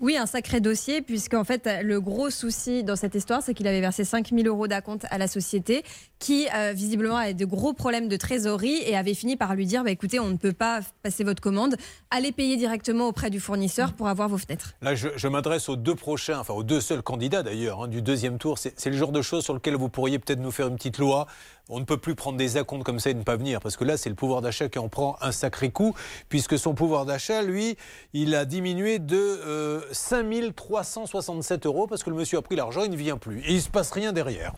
Oui, un sacré dossier, puisque en fait, le gros souci dans cette histoire, c'est qu'il avait versé 5000 euros d'acompte à la société, qui euh, visiblement avait de gros problèmes de trésorerie et avait fini par lui dire bah, écoutez, on ne peut pas passer votre commande, allez payer directement auprès du fournisseur pour avoir vos fenêtres. Là, je, m'adresse aux deux prochains, enfin aux deux seuls candidats d'ailleurs, hein, du deuxième tour. C'est le genre de choses sur lequel vous pourriez peut-être nous faire une petite loi. On ne peut plus prendre des acomptes comme ça et ne pas venir, parce que là, c'est le pouvoir d'achat qui en prend un sacré coup, puisque son pouvoir d'achat, lui, il a diminué de euh, 5367 euros, parce que le monsieur a pris l'argent, il ne vient plus. Et il ne se passe rien derrière.